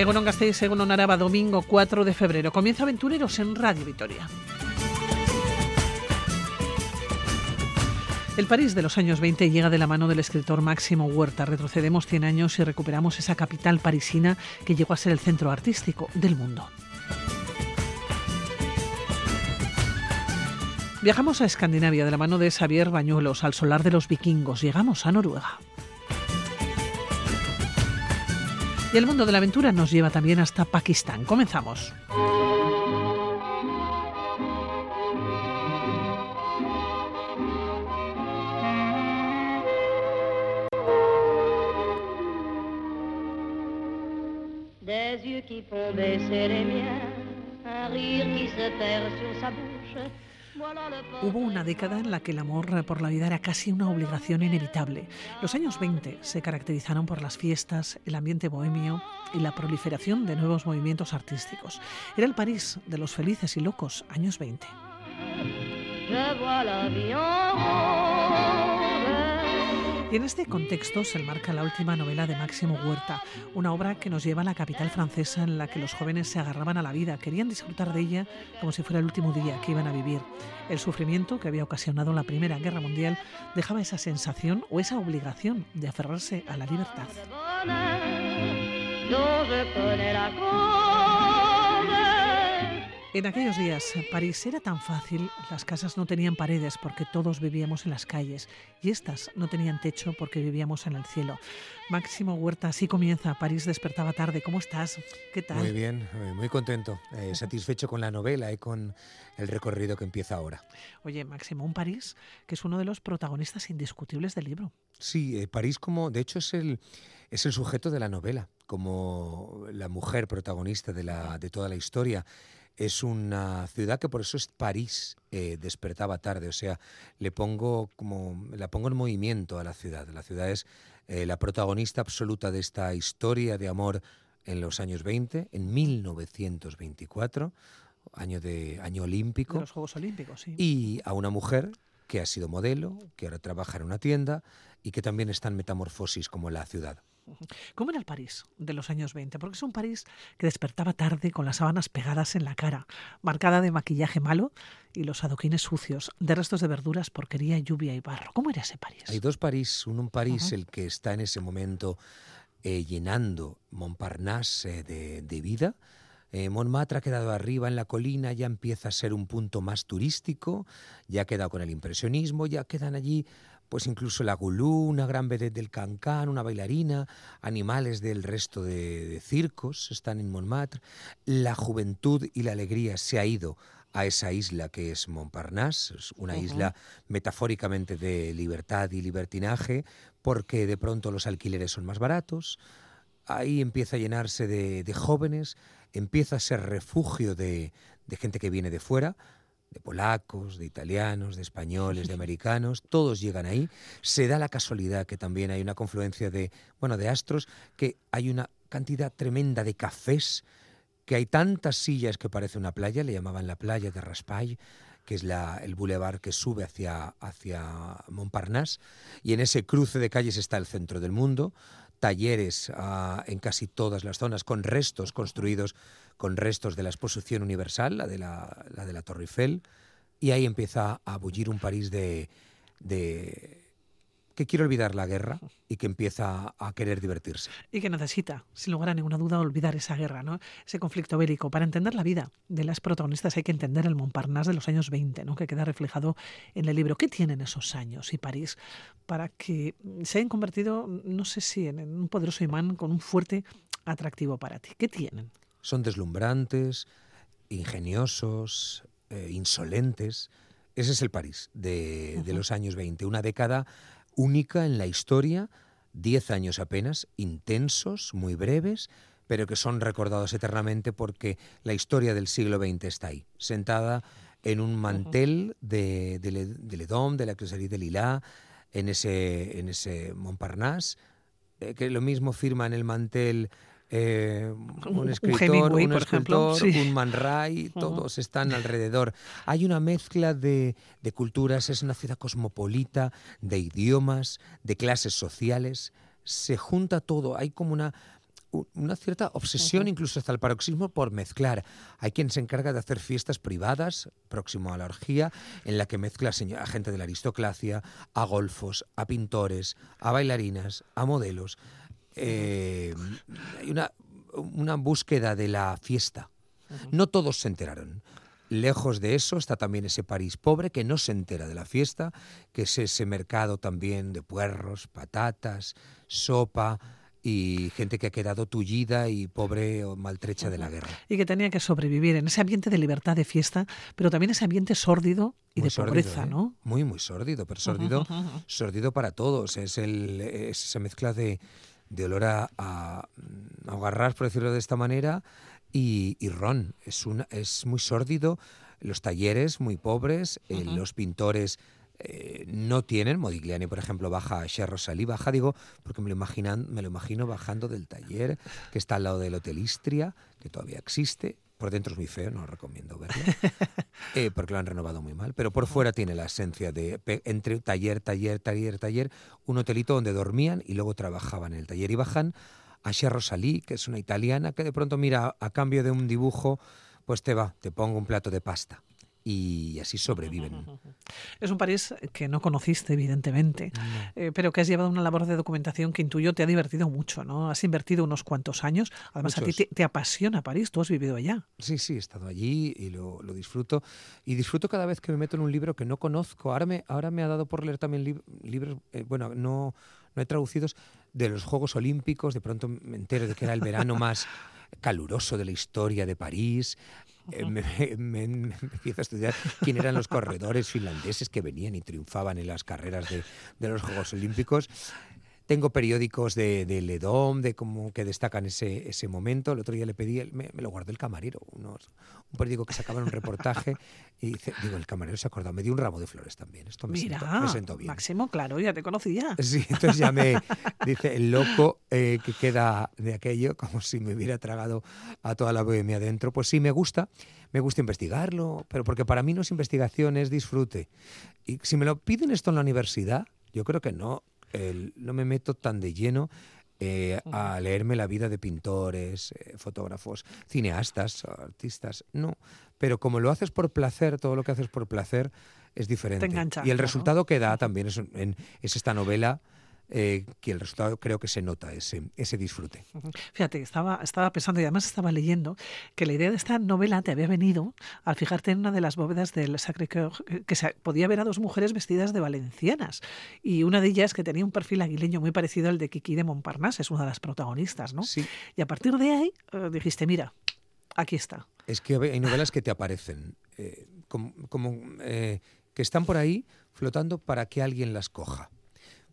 Egunon Gasteiz, Egunon Araba, domingo 4 de febrero. Comienza Aventureros en Radio Vitoria. El París de los años 20 llega de la mano del escritor Máximo Huerta. Retrocedemos 100 años y recuperamos esa capital parisina que llegó a ser el centro artístico del mundo. Viajamos a Escandinavia de la mano de Xavier Bañuelos, al solar de los vikingos. Llegamos a Noruega. Y el mundo de la aventura nos lleva también hasta Pakistán. Comenzamos. Des yeux qui font baisser les miens, un rire qui se perd sur sa bouche. Hubo una década en la que el amor por la vida era casi una obligación inevitable. Los años 20 se caracterizaron por las fiestas, el ambiente bohemio y la proliferación de nuevos movimientos artísticos. Era el París de los felices y locos años 20. En este contexto se enmarca la última novela de Máximo Huerta, una obra que nos lleva a la capital francesa en la que los jóvenes se agarraban a la vida, querían disfrutar de ella como si fuera el último día que iban a vivir. El sufrimiento que había ocasionado la Primera Guerra Mundial dejaba esa sensación o esa obligación de aferrarse a la libertad. En aquellos días, París era tan fácil, las casas no tenían paredes porque todos vivíamos en las calles y estas no tenían techo porque vivíamos en el cielo. Máximo Huerta, así comienza. París despertaba tarde. ¿Cómo estás? ¿Qué tal? Muy bien, eh, muy contento, eh, satisfecho con la novela y con el recorrido que empieza ahora. Oye, Máximo, un París que es uno de los protagonistas indiscutibles del libro. Sí, eh, París como, de hecho, es el, es el sujeto de la novela, como la mujer protagonista de, la, de toda la historia. Es una ciudad que por eso es París, eh, despertaba tarde, o sea, le pongo como, la pongo en movimiento a la ciudad. La ciudad es eh, la protagonista absoluta de esta historia de amor en los años 20, en 1924, año, de, año De olímpico. los Juegos Olímpicos, sí. y a una mujer que ha sido modelo, que ahora trabaja en una tienda y que también está en metamorfosis como la ciudad. ¿Cómo era el París de los años 20? Porque es un París que despertaba tarde con las sábanas pegadas en la cara, marcada de maquillaje malo y los adoquines sucios, de restos de verduras, porquería, lluvia y barro. ¿Cómo era ese París? Hay dos París, uno un París el que está en ese momento eh, llenando Montparnasse eh, de, de vida. Eh, Montmartre ha quedado arriba en la colina, ya empieza a ser un punto más turístico, ya ha quedado con el impresionismo, ya quedan allí pues incluso la Goulou, una gran vedette del Cancán, una bailarina, animales del resto de, de circos están en Montmartre. La juventud y la alegría se ha ido a esa isla que es Montparnasse, es una isla metafóricamente de libertad y libertinaje, porque de pronto los alquileres son más baratos, ahí empieza a llenarse de, de jóvenes, empieza a ser refugio de, de gente que viene de fuera, de polacos, de italianos, de españoles, de americanos, todos llegan ahí. Se da la casualidad que también hay una confluencia de, bueno, de astros, que hay una cantidad tremenda de cafés, que hay tantas sillas que parece una playa, le llamaban la playa de Raspail, que es la, el bulevar que sube hacia, hacia Montparnasse, y en ese cruce de calles está el centro del mundo, talleres ah, en casi todas las zonas con restos construidos con restos de la exposición universal, la de la, la de la Torre Eiffel, y ahí empieza a bullir un París de, de que quiere olvidar la guerra y que empieza a querer divertirse. Y que necesita, sin lugar a ninguna duda, olvidar esa guerra, ¿no? ese conflicto bélico. Para entender la vida de las protagonistas hay que entender el Montparnasse de los años 20, ¿no? que queda reflejado en el libro. ¿Qué tienen esos años y París para que se hayan convertido, no sé si, en un poderoso imán con un fuerte atractivo para ti? ¿Qué tienen? Son deslumbrantes, ingeniosos, eh, insolentes. Ese es el París de, de los años 20, una década única en la historia, 10 años apenas, intensos, muy breves, pero que son recordados eternamente porque la historia del siglo XX está ahí, sentada en un mantel de, de, Le- de Ledom, de la Crucería de Lila, en ese, en ese Montparnasse, eh, que lo mismo firma en el mantel eh, Un- un un escritor, un escultor, sí. un Man Ray, todos están alrededor. Hay una mezcla de, de culturas, es una ciudad cosmopolita, de idiomas, de clases sociales, se junta todo, hay como una, una cierta obsesión, incluso hasta el paroxismo, por mezclar. Hay quien se encarga de hacer fiestas privadas, próximo a la orgía, en la que mezcla a gente de la aristocracia, a golfos, a pintores, a bailarinas, a modelos. Eh, hay una, una búsqueda de la fiesta. No todos se enteraron. Lejos de eso está también ese París pobre que no se entera de la fiesta, que es ese mercado también de puerros, patatas, sopa y gente que ha quedado tullida y pobre o maltrecha de la guerra. Y que tenía que sobrevivir en ese ambiente de libertad de fiesta, pero también ese ambiente sórdido y Muy de sórdido, pobreza, ¿eh? ¿no? Muy, muy sórdido, pero sórdido, sórdido para todos. Es, el, es esa mezcla de, de olor a, a, a hogarrás, por decirlo de esta manera, y, y ron. Es, una, es muy sórdido. Los talleres muy pobres, eh, los pintores eh, no tienen. Modigliani, por ejemplo, baja a Cher Rosalí, baja, digo, porque me lo, imaginan, me lo imagino bajando del taller que está al lado del Hotel Istria, que todavía existe. Por dentro es muy feo, no recomiendo verlo, eh, porque lo han renovado muy mal. Pero por fuera tiene la esencia de entre taller, taller, taller, taller, un hotelito donde dormían y luego trabajaban en el taller. Y bajan a Cher Rosalí, que es una italiana, que de pronto mira, a cambio de un dibujo, pues te va, te pongo un plato de pasta. Y así sobreviven. Es un París que no conociste, evidentemente, eh, pero que has llevado una labor de documentación que intuyo te ha divertido mucho, ¿no? Has invertido unos cuantos años. Además, a ti Muchos. te, te apasiona París, tú has vivido allá. Sí, sí, he estado allí y lo, lo disfruto. Y disfruto cada vez que me meto en un libro que no conozco. Ahora me, ahora me ha dado por leer también lib- libros, eh, bueno, no, no he traducidos, de los Juegos Olímpicos. De pronto me entero de que era el verano más caluroso de la historia de París. Eh, me, empiezo a estudiar quién eran los corredores finlandeses que venían y triunfaban en las carreras de los Juegos Olímpicos. Tengo periódicos de, de Ledom, de cómo que destacan ese, ese momento. El otro día le pedí, el- me, me lo guardó el camarero, unos, un periódico que sacaba un reportaje y dice, digo, el camarero se ha acordado, me dio un ramo de flores también. Esto me, Mira, sentó, me sentó bien. Máximo, claro, ya te conocía. Sí, entonces ya me dice el loco eh, que queda de aquello, como si me hubiera tragado a toda la bohemia dentro. Pues sí, me gusta, me gusta investigarlo, pero porque para mí no es investigación, es disfrute. Y si me lo piden esto en la universidad, yo creo que no, el- no me meto tan de lleno eh, a leerme la vida de pintores, eh, fotógrafos, cineastas, artistas, no. Pero como lo haces por placer, todo lo que haces por placer es diferente. y el resultado que da también es, en- es esta novela eh, que el resultado creo que se nota, ese, ese disfrute. Fíjate, estaba, estaba pensando y además estaba leyendo que la idea de esta novela te había venido al fijarte en una de las bóvedas del Sacré-Cœur, que- que se podía ver a dos mujeres vestidas de valencianas. Y una de ellas que tenía un perfil aguileño muy parecido al de Kiki de Montparnasse, es una de las protagonistas, ¿no? Sí, Y a partir de ahí eh, dijiste, mira, aquí está. es que hay novelas que te aparecen, eh, como, como, eh, que están por ahí flotando para que alguien las coja.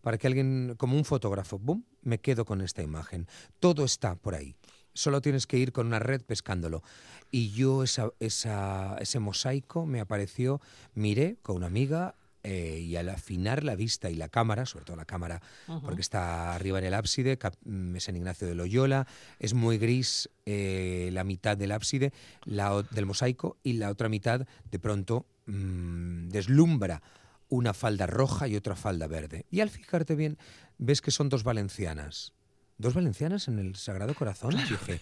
Para que alguien, como un fotógrafo, ¡bum! me quedo con esta imagen. Todo está por ahí. Solo tienes que ir con una red pescándolo. Y yo esa, esa- ese mosaico me apareció, miré con una amiga eh, y al afinar la vista y la cámara, sobre todo la cámara, porque está arriba en el ábside, mm, San Ignacio de Loyola, es muy gris eh, la mitad del ábside la del mosaico y la otra mitad de pronto mm, deslumbra una falda roja y otra falda verde. Y al fijarte bien, ves que son dos valencianas. ¿Dos valencianas en el Sagrado Corazón? Dije,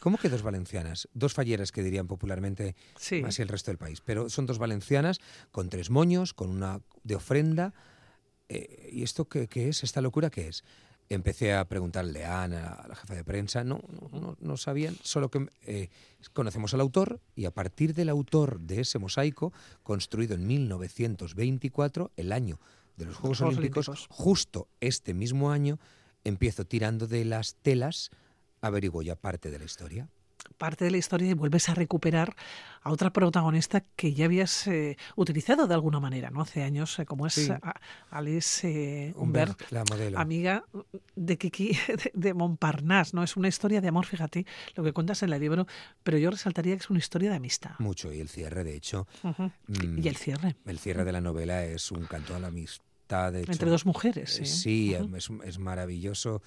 ¿cómo que dos valencianas? Dos falleras que dirían popularmente Sí. así el resto del país. Pero son dos valencianas con tres moños, con una de ofrenda. Eh, ¿Y esto qué, qué es? ¿Esta locura qué es? Empecé a preguntarle a Ana, a la jefa de prensa, no, no, no- sabían, solo que eh, conocemos al autor y a partir del autor de ese mosaico, construido en 1924, el año de los Juegos Juegos Olímpicos, Olímpicos. justo este mismo año, empiezo tirando de las telas, averiguo ya parte de la historia. Parte de la historia y vuelves a recuperar a otra protagonista que ya habías eh, utilizado de alguna manera, ¿no? Hace años, eh, como es Sí. a- Alice eh, Humbert, amiga de Kiki de, de Montparnasse, ¿no? Es una historia de amor, fíjate, lo que cuentas en el libro, pero yo resaltaría que es una historia de amistad. Mucho, y el cierre, de hecho, mm, Y el cierre, el cierre de la novela es un canto a la amistad. Hecho, entre dos mujeres. Sí, Sí, es, es maravilloso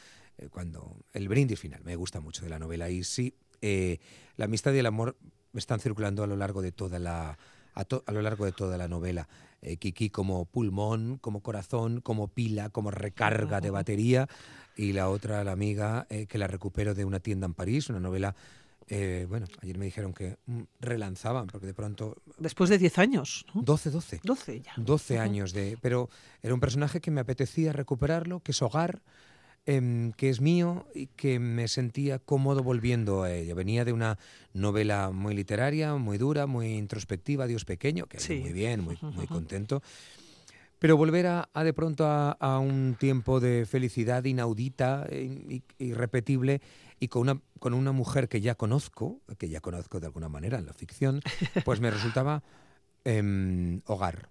cuando el brindis final me gusta mucho de la novela y sí, eh, la amistad y el amor están circulando a lo largo de toda la a, to- a lo largo de toda la novela. Eh, Kiki como pulmón, como corazón, como pila, como recarga de batería y la otra, la amiga, eh, que la recupero de una tienda en París, una novela... eh, bueno, ayer me dijeron que mm, relanzaban, porque de pronto Después de 10 años, ¿no? 12, 12. 12 ya. 12 Ujú. años de... Pero era un personaje que me apetecía recuperarlo, que es hogar, em, que es mío y que me sentía cómodo volviendo a ella. Venía de una novela muy literaria, muy dura, muy introspectiva, Dios pequeño, que Sí. muy bien, muy, contento. Pero volver a, a de pronto a, a un tiempo de felicidad inaudita, e irrepetible, y con una, con una mujer que ya conozco, que ya conozco de alguna manera en la ficción, pues me resultaba em, hogar.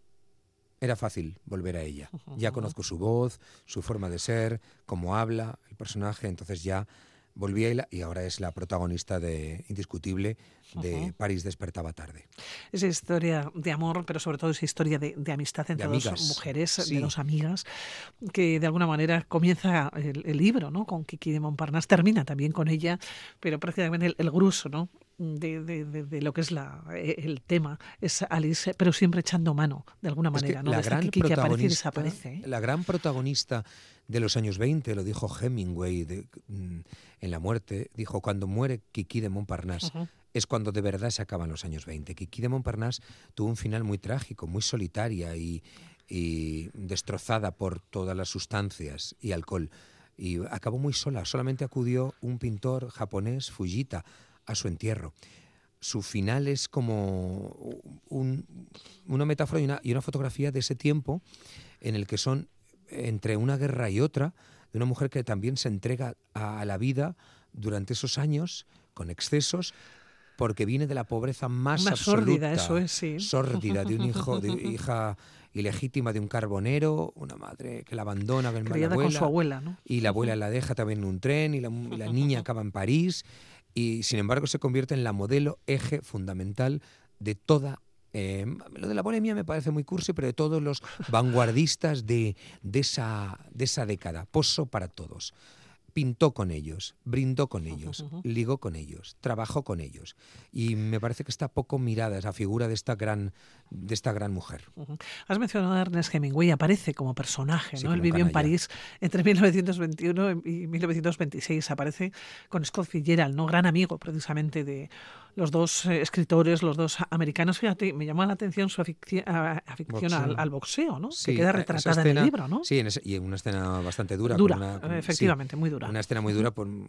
Era fácil volver a ella. Ya conozco su voz, su forma de ser, cómo habla el personaje, entonces ya volví a ella y ahora es la protagonista de indiscutible de. París despertaba tarde. Esa historia de amor, pero sobre todo esa historia de, de amistad entre dos amigas, mujeres, sí. de dos amigas, que de alguna manera comienza el, el libro, ¿no? Con Kiki de Montparnasse, termina también con ella, pero prácticamente el, el grueso, ¿no? De, de- de- de lo que es la, eh, el tema es Alice, pero siempre echando mano, de alguna Es que manera, ¿no? la gran que protagonista, desaparece. ¿eh? la gran protagonista de los años 20, lo dijo Hemingway de- mm, en La muerte, dijo, cuando muere Kiki de Montparnasse, es cuando de verdad se acaban los años 20. Kiki de Montparnasse tuvo un final muy trágico, muy solitaria y, y destrozada por todas las sustancias y alcohol. Y acabó muy sola, solamente acudió un pintor japonés, Fujita, a su entierro. Su final es como un- una metáfora y una, y una fotografía de ese tiempo en el que son entre una guerra y otra, de una mujer que también se entrega a, a la vida durante esos años con excesos, porque viene de la pobreza más Más absoluta, sórdida, eso es, sí. sórdida, de un hijo, de hija ilegítima de un carbonero, una madre que la abandona, que con su abuela, ¿no? y la abuela la deja también en un tren y la, y la niña acaba en París y sin embargo se convierte en la modelo eje fundamental de toda eh, lo de la bohemia me parece muy cursi, pero de todos los vanguardistas de, de, esa, de esa década. Pozo para todos. Pintó con ellos, brindó con ellos, ligó con ellos, trabajó con ellos. Y me parece que está poco mirada esa figura de esta gran, de esta gran mujer. Has mencionado a Ernest Hemingway, aparece como personaje, Sí, ¿no? Él vivió en. París entre 1921 y 1926, aparece con Scott Fitzgerald, ¿no? Gran amigo precisamente de los dos eh, escritores, los dos americanos. Fíjate, me llamó la atención su afición Boxeo. al, al boxeo, ¿no? Sí, que queda retratada en el libro, ¿no? Sí, en ese- y en una escena bastante dura. con Dura, una- con- sí, efectivamente, muy dura. Una escena muy dura por mm,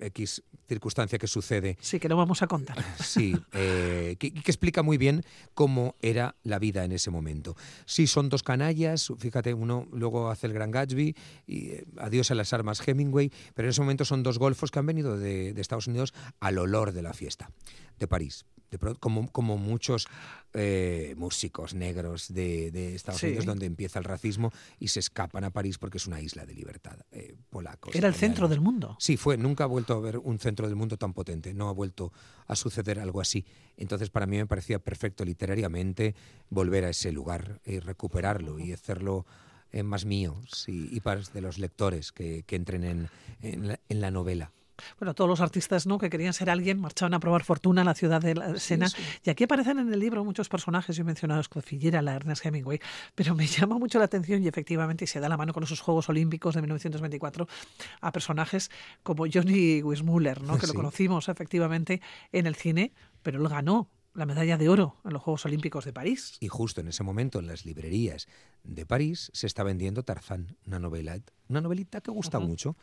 X circunstancia que sucede. Sí, que lo vamos a contar. Sí, eh, que, que explica muy bien cómo era la vida en ese momento. Sí, son dos canallas, fíjate, uno luego hace el Gran Gatsby y eh, adiós a las armas Hemingway, pero en ese momento son dos golfos que han venido de, de Estados Unidos al olor de la fiesta, de París. De como, como muchos eh, músicos negros de, de Estados Sí. Unidos, donde empieza el racismo y se escapan a París porque es una isla de libertad. eh, polacos. Era el centro del mundo. Sí, fue. Nunca ha vuelto a haber un centro del mundo tan potente. No ha vuelto a suceder algo así. Entonces, para mí me parecía perfecto literariamente volver a ese lugar y recuperarlo y hacerlo eh, más mío sí, y para de los lectores que, que entren en, en la, en la novela. Bueno, todos los artistas ¿no? que querían ser alguien marchaban a probar fortuna a la ciudad de la Sena. sí. Y aquí aparecen en el libro muchos personajes. Yo he mencionado a Scott Fitzgerald, a Ernest Hemingway, pero me llama mucho la atención y efectivamente y se da la mano con esos Juegos Olímpicos de 1924 a personajes como Johnny Weissmuller, ¿no? que lo conocimos efectivamente en el cine, pero él ganó la medalla de oro en los Juegos Olímpicos de París. Y justo en ese momento, en las librerías de París, se está vendiendo Tarzán, una novela, una novelita que gusta mucho.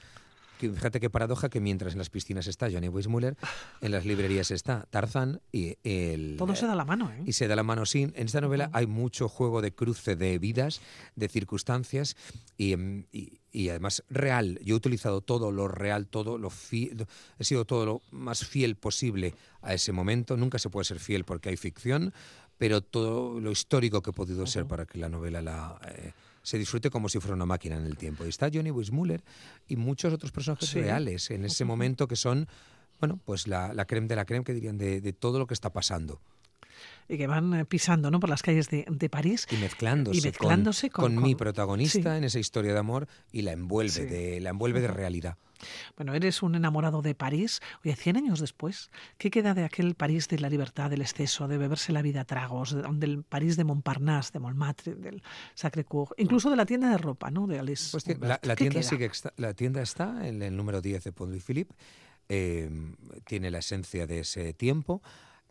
Que fíjate qué paradoja que mientras en las piscinas está Johnny Weissmuller, en las librerías está Tarzán y el... Todo se da la mano, ¿eh? y se da la mano sin. En esta novela hay mucho juego de cruce de vidas, de circunstancias y, em, y- y además real. Yo he utilizado todo lo real, todo lo fiel, he sido todo lo más fiel posible a ese momento. Nunca se puede ser fiel porque hay ficción, pero todo lo histórico que he podido ser para que la novela la, eh, se disfrute como si fuera una máquina en el tiempo. Y está Johnny Weissmuller y muchos otros personajes Sí. reales en ese momento que son, bueno, pues la, la creme de la creme, que dirían, de, de todo lo que está pasando. Y que van eh, pisando ¿no? por las calles de, de París. y mezclándose, Y mezclándose con, con- con mi protagonista sí. en esa historia de amor y la envuelve Sí. de la envuelve de realidad. Bueno, eres un enamorado de París. Oye, 100 años después, ¿qué queda de aquel París de la libertad, del exceso, de beberse la vida a tragos, del París de Montparnasse, de Montmartre, del Sacré-Cœur, incluso de la tienda de ropa, ¿no? De Alice. Pues la, tienda sigue la tienda está en el número 10 de Pont Philippe. Eh, tiene la esencia de ese tiempo.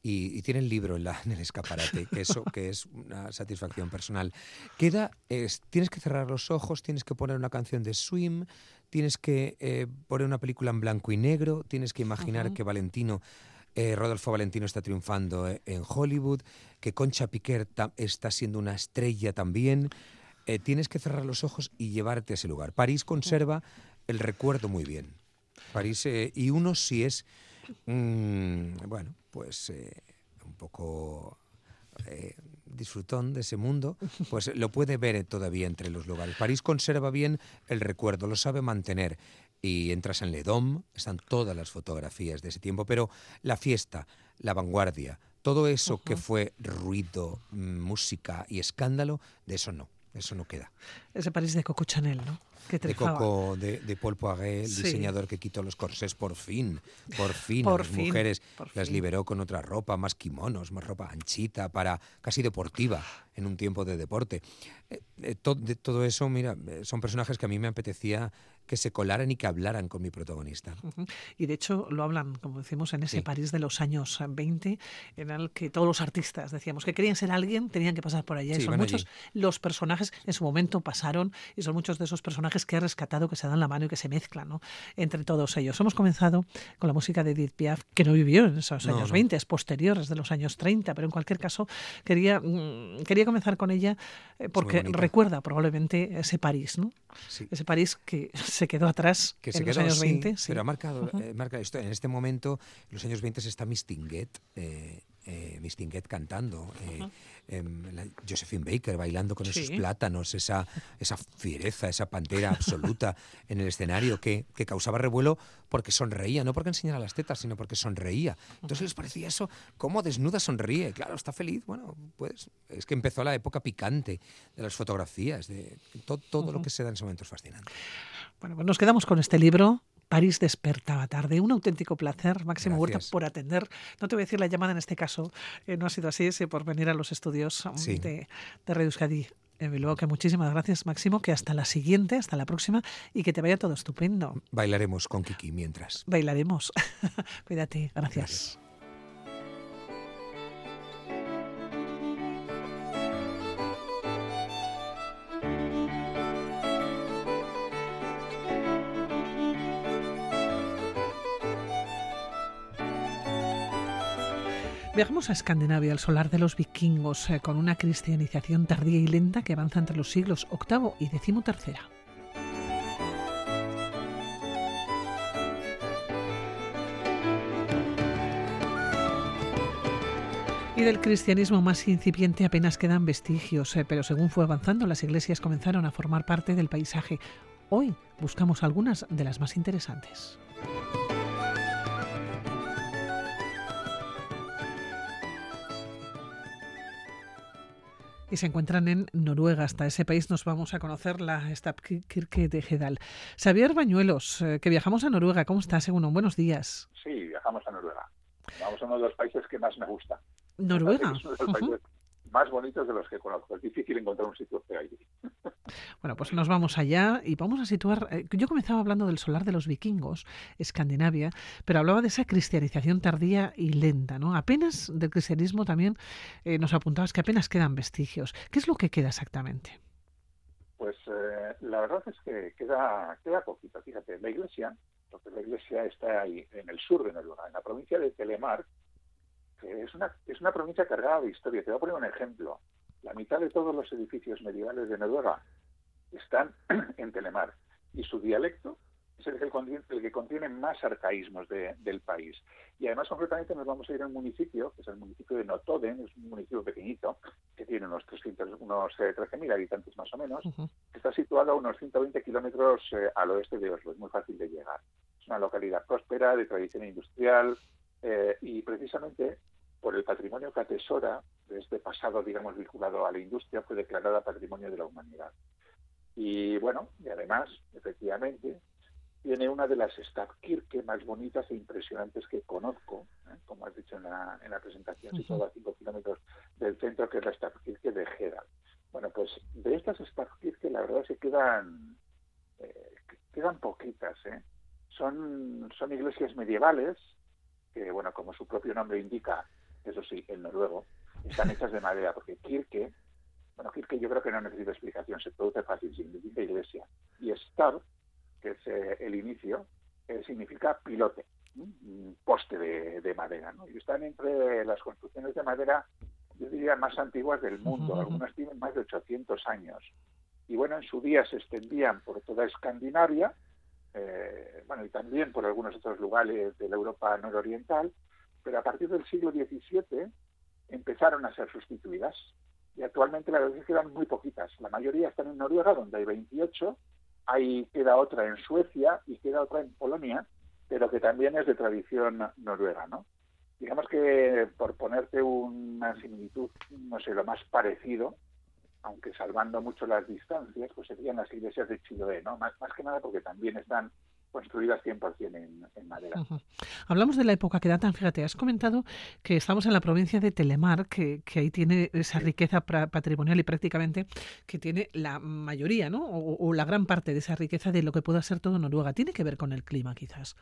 Y, tiene el libro en, el escaparate, que eso que es una satisfacción personal. Queda, tienes que cerrar los ojos, tienes que poner una canción de Swim, tienes que eh, poner una película en blanco y negro, tienes que imaginar que Valentino, eh, Rodolfo Valentino está triunfando eh, en Hollywood, que Concha Piquer está siendo una estrella también. tienes que cerrar los ojos y llevarte a ese lugar. París conserva el recuerdo muy bien. París, y uno si es, mm, bueno, pues un poco disfrutón de ese mundo, pues lo puede ver todavía entre los lugares. París conserva bien el recuerdo, lo sabe mantener. Y entras en Le Dôme, están todas las fotografías de ese tiempo, pero la fiesta, la vanguardia, todo eso que fue ruido, mm, música y escándalo, de eso no, eso no queda. Ese París de Coco Chanel, ¿no? De Coco, de, Paul Poiret, el diseñador que quitó los corsés por fin, por fin, las mujeres. las liberó con otra ropa, más kimonos, más ropa anchita, para casi deportiva en un tiempo de deporte. Eh, eh, de todo eso, mira, eh, son personajes que a mí me apetecía que se colaran y que hablaran con mi protagonista. Y de hecho lo hablan, como decimos, en ese París de los años 20, en el que todos los artistas decíamos que querían ser alguien, tenían que pasar por allá. y son muchos los personajes, en su momento pasaron, y son muchos de esos personajes que ha rescatado, que se dan la mano y que se mezclan ¿no? entre todos ellos. Hemos comenzado con la música de Edith Piaf, que no vivió en esos años 20, es posterior, es de los años 30, pero en cualquier caso quería, mm, quería comenzar con ella eh, porque recuerda probablemente ese París, ¿no? Ese París que se quedó atrás que en los años 20. Pero ha marcado, eh, marca esto. En este momento, en los años 20 está Mistinguet, eh, eh, Mistinguet cantando. Eh, Em, Josephine Baker bailando con esos plátanos, esa, esa fiereza, esa pantera absoluta en el escenario que, que, causaba revuelo porque sonreía, no porque enseñara las tetas, sino porque sonreía. Entonces les parecía eso, cómo desnuda sonríe, claro, está feliz. Bueno, pues es que empezó la época picante de las fotografías, de todo, lo que se da en ese momento es fascinante. Bueno, pues nos quedamos con este libro, París despertaba tarde. Un auténtico placer, Máximo Huerta, por atender. No te voy a decir la llamada en este caso, eh, no ha sido así, es por venir a los estudios um, de, de Radio Euskadi. En Bilbao, que muchísimas gracias, Máximo, que hasta la siguiente, hasta la próxima y que te vaya todo estupendo. Bailaremos con Kiki mientras. Bailaremos. Cuídate, gracias. Viajamos a Escandinavia, al solar de los vikingos, eh, con una cristianización tardía y lenta que avanza entre los siglos VIII y XIII. Y del cristianismo más incipiente apenas quedan vestigios, eh, pero según fue avanzando, las iglesias comenzaron a formar parte del paisaje. Hoy buscamos algunas de las más interesantes. Y se encuentran en Noruega. Hasta ese país nos vamos a conocer la Stabkirke de Gedal. Xavier Bañuelos, eh, que viajamos a Noruega. ¿Cómo estás, según Buenos días. Sí, viajamos a Noruega. Vamos a uno de los países que más me gusta. Noruega más bonitos de los que conozco. Es difícil encontrar un sitio feo allí. Bueno, pues nos vamos allá y vamos a situar. Eh, yo comenzaba hablando del solar de los vikingos, Escandinavia, pero hablaba de esa cristianización tardía y lenta, ¿no? Apenas del cristianismo también eh, nos apuntabas que apenas quedan vestigios. ¿Qué es lo que queda exactamente? Pues eh, la verdad es que queda, queda poquito. Fíjate, la iglesia, porque la iglesia está ahí en el sur de Noruega, en la provincia de Telemark, es una, es una provincia cargada de historia. Te voy a poner un ejemplo. La mitad de todos los edificios medievales de Noruega están en Telemar y su dialecto es el que contiene, el que contiene más arcaísmos del país. Y además, concretamente, nos vamos a ir a un municipio, que es el municipio de Notoden, es un municipio pequeñito, que tiene unos, 300, unos 13.000 eh, habitantes más o menos, que está situado a unos 120 kilómetros eh, al oeste de Oslo, es muy fácil de llegar. Es una localidad próspera, de tradición industrial, eh, y precisamente por el patrimonio que atesora de este pasado, digamos, vinculado a la industria, fue declarada Patrimonio de la Humanidad. Y bueno, y además, efectivamente, tiene una de las Stabkirke más bonitas e impresionantes que conozco, ¿eh? como has dicho en la, en la presentación, situada a 5 kilómetros del centro, que es la Stabkirke de Gerald. Bueno, pues de estas Stabkirke la verdad se quedan, eh, quedan poquitas. ¿eh? Son, son iglesias medievales, que, bueno, como su propio nombre indica, eso sí, en noruego, están hechas de madera, porque Kirke, bueno, Kirke yo creo que no necesita explicación, se produce fácil, significa iglesia. Y Stab que es eh, el inicio, eh, significa pilote, un poste de, madera. ¿no? Y están entre las construcciones de madera, yo diría, más antiguas del mundo. Algunas tienen más de 800 años. Y bueno, en su día se extendían por toda Escandinavia, eh, bueno, y también por algunos otros lugares de la Europa nororiental, pero a partir del siglo XVII empezaron a ser sustituidas. Y actualmente la verdad es que quedan muy poquitas. La mayoría están en Noruega, donde hay 28, Ahí queda otra en Suecia y queda otra en Polonia, pero que también es de tradición noruega, ¿no? Digamos que por ponerte una similitud, no sé, lo más parecido, aunque salvando mucho las distancias, pues serían las iglesias de Chiloé, ¿no? Más, más que nada porque también están construidas 100% en, en madera. Hablamos de la época que datan, fíjate, has comentado que estamos en la provincia de Telemar, que, que ahí tiene esa riqueza patrimonial y prácticamente que tiene la mayoría, ¿no? O, la gran parte de esa riqueza de lo que pueda ser todo Noruega. Tiene que ver con el clima, quizás.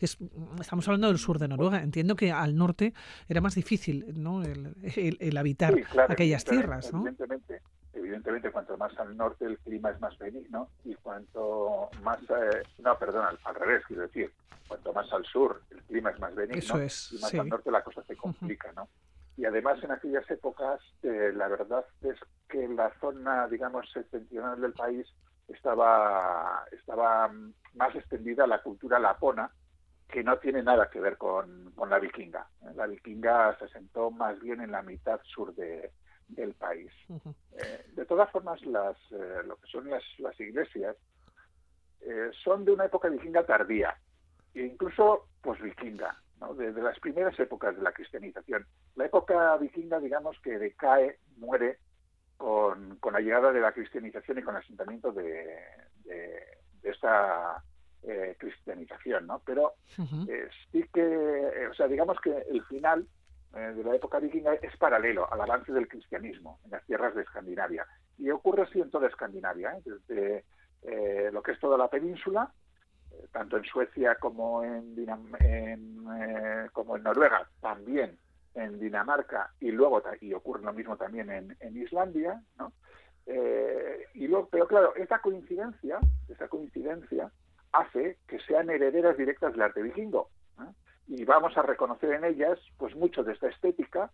estamos hablando del sur de Noruega. Entiendo que al norte era más difícil ¿no? el, habitar aquellas tierras. ¿no? Evidentemente, evidentemente cuanto más al norte el clima es más benigno y cuanto más, eh, no, perdón, al, revés, quiero decir, cuanto más al sur el clima es más benigno y más al norte la cosa se complica, ¿no? Y además en aquellas épocas eh, la verdad es que la zona, digamos, septentrional del país estaba, estaba más extendida la cultura lapona, que no tiene nada que ver con, con la vikinga. La vikinga se asentó más bien en la mitad sur de, del país. Eh, de todas formas, las, eh, lo que son las, las iglesias eh, son de una época vikinga tardía, e incluso posvikinga, ¿no? de, las primeras épocas de la cristianización. La época vikinga, digamos, que decae, muere con, con la llegada de la cristianización y con el asentamiento de, de, esta cristianización, ¿no? Pero sí que, o sea, digamos que el final eh, de la época vikinga es paralelo al avance del cristianismo en las tierras de Escandinavia. Y ocurre así en toda Escandinavia, ¿eh? desde eh, lo que es toda la península, tanto en Suecia como en, como en Noruega, también en Dinamarca y luego y ocurre lo mismo también en, en Islandia, ¿no? y luego, pero claro, esta coincidencia, esta coincidencia hace que sean herederas directas del arte vikingo y vamos a reconocer en ellas pues mucho de esta estética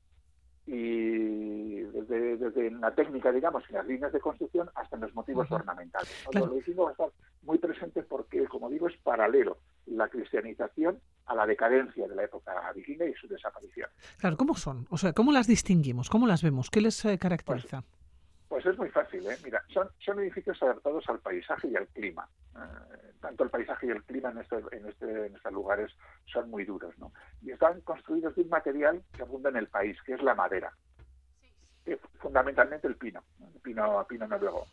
y desde, desde la técnica, digamos, en las líneas de construcción hasta en los motivos ornamentales. Lo va a estar muy presente porque, como digo, es paralelo la cristianización a la decadencia de la época vikinga y su desaparición. Claro, ¿cómo son? O sea, ¿cómo las distinguimos? ¿Cómo las vemos? ¿Qué les eh, caracteriza? Pues, pues, es muy fácil, ¿eh? Mira, son, son edificios adaptados al paisaje y al clima. Eh, tanto el paisaje y el clima en, este, en, este, en estos lugares son muy duros, ¿no? Y están construidos de un material que abunda en el país, que es la madera. fundamentalmente el pino, el pino, pino noruego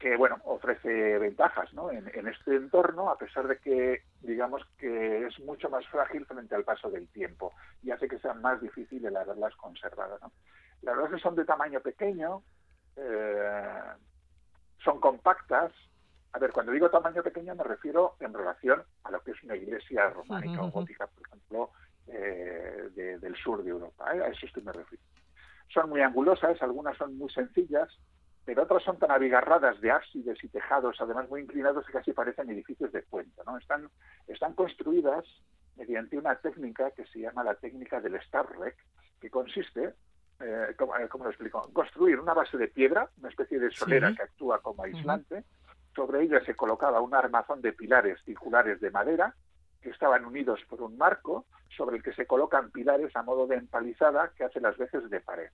que bueno ofrece ventajas ¿no? en, este entorno a pesar de que digamos que es mucho más frágil frente al paso del tiempo y hace que sea más difícil el haberlas conservado ¿no? las verdad son de tamaño pequeño eh, son compactas a ver, cuando digo tamaño pequeño me refiero en relación a lo que es una iglesia románica o gótica, por ejemplo, eh, del sur de Europa. ¿eh? A eso estoy me refiero. Son muy angulosas, algunas son muy sencillas, pero otras son tan abigarradas de ábsides y tejados, además muy inclinados, que casi parecen edificios de puente. ¿no? Están, están construidas mediante una técnica que se llama la técnica del Starrek, que consiste eh, ¿cómo, lo explico? Construir una base de piedra, una especie de solera que actúa como aislante, sobre ella se colocaba un armazón de pilares circulares de madera que estaban unidos por un marco sobre el que se colocan pilares a modo de empalizada que hace las veces de pared.